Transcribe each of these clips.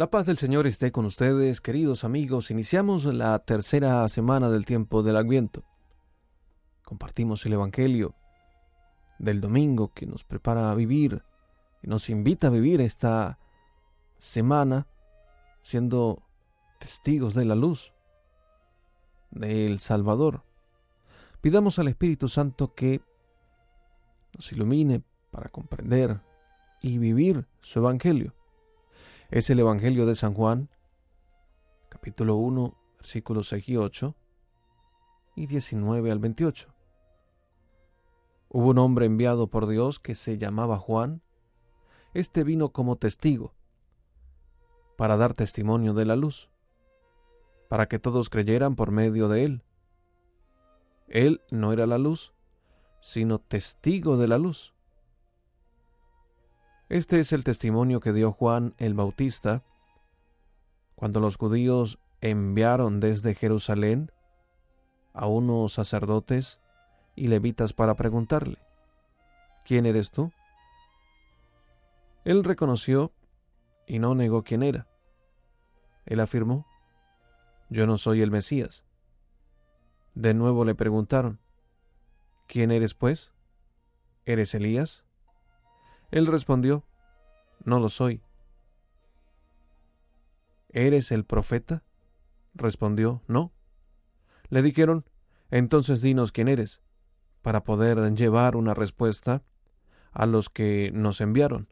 La paz del Señor esté con ustedes, queridos amigos. Iniciamos la tercera semana del tiempo del Adviento. Compartimos el Evangelio del domingo que nos prepara a vivir y nos invita a vivir esta semana siendo testigos de la luz del Salvador. Pidamos al Espíritu Santo que nos ilumine para comprender y vivir su Evangelio es el Evangelio de San Juan, capítulo 1, versículos 6 y 8 y 19 al 28. Hubo un hombre enviado por Dios que se llamaba Juan. Este vino como testigo para dar testimonio de la luz, para que todos creyeran por medio de él. Él no era la luz, sino testigo de la luz. Este es el testimonio que dio Juan el Bautista cuando los judíos enviaron desde Jerusalén a unos sacerdotes y levitas para preguntarle, ¿quién eres tú? Él reconoció y no negó quién era. Él afirmó, yo no soy el Mesías. De nuevo le preguntaron, ¿quién eres pues? ¿Eres Elías? Él respondió, No lo soy. ¿Eres el profeta? Respondió, No. Le dijeron, Entonces dinos quién eres, para poder llevar una respuesta a los que nos enviaron.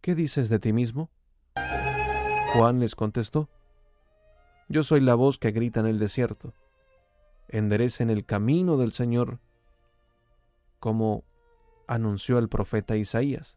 ¿Qué dices de ti mismo? Juan les contestó, Yo soy la voz que grita en el desierto. Enderecen el camino del Señor, como anunció el profeta Isaías.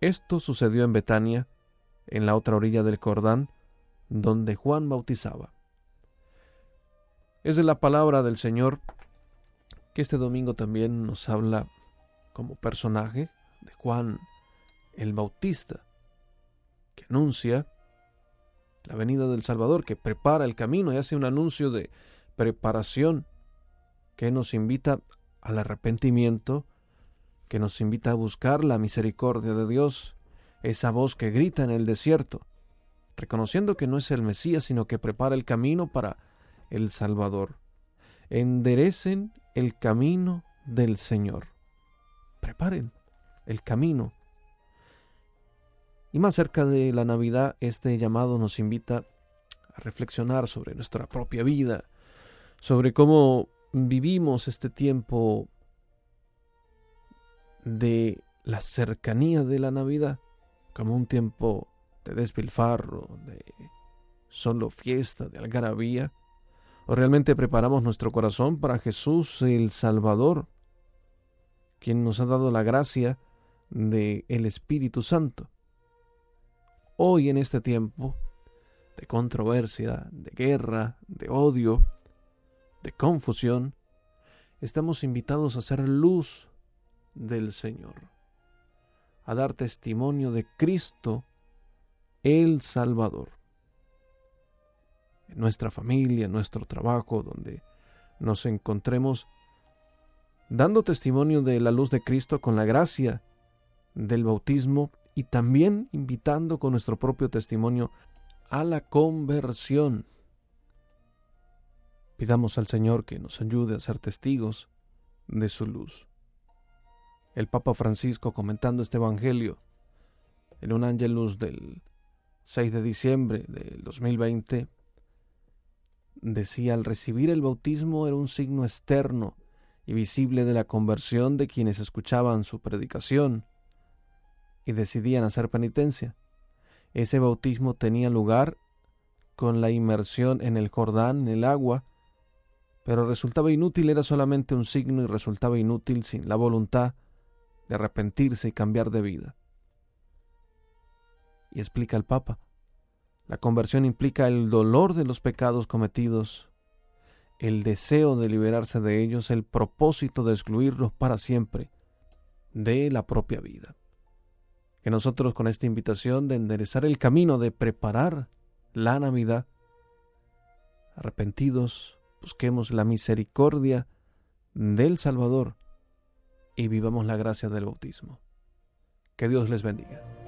Esto sucedió en Betania, en la otra orilla del Jordán, donde Juan bautizaba. Es de la palabra del Señor que este domingo también nos habla como personaje de Juan el Bautista, que anuncia la venida del Salvador, que prepara el camino y hace un anuncio de preparación que nos invita al arrepentimiento, que nos invita a buscar la misericordia de Dios, esa voz que grita en el desierto, reconociendo que no es el Mesías, sino que prepara el camino para el Salvador. Enderecen el camino del Señor. Preparen el camino. Y más cerca de la Navidad, este llamado nos invita a reflexionar sobre nuestra propia vida, sobre cómo vivimos este tiempo de la cercanía de la Navidad como un tiempo de despilfarro, de solo fiesta, de algarabía, o realmente preparamos nuestro corazón para Jesús el Salvador, quien nos ha dado la gracia de el Espíritu Santo. Hoy en este tiempo de controversia, de guerra, de odio, de confusión, estamos invitados a ser luz del Señor, a dar testimonio de Cristo el Salvador. En nuestra familia, en nuestro trabajo, donde nos encontremos dando testimonio de la luz de Cristo con la gracia del bautismo y también invitando con nuestro propio testimonio a la conversión. Pidamos al Señor que nos ayude a ser testigos de su luz. El Papa Francisco comentando este Evangelio en un ángelus del 6 de diciembre del 2020 decía al recibir el bautismo era un signo externo y visible de la conversión de quienes escuchaban su predicación y decidían hacer penitencia. Ese bautismo tenía lugar con la inmersión en el Jordán, en el agua, pero resultaba inútil, era solamente un signo y resultaba inútil sin la voluntad de arrepentirse y cambiar de vida. Y explica el Papa. La conversión implica el dolor de los pecados cometidos, el deseo de liberarse de ellos, el propósito de excluirlos para siempre de la propia vida. Que nosotros con esta invitación de enderezar el camino, de preparar la Navidad, arrepentidos, busquemos la misericordia del Salvador y vivamos la gracia del bautismo. Que Dios les bendiga.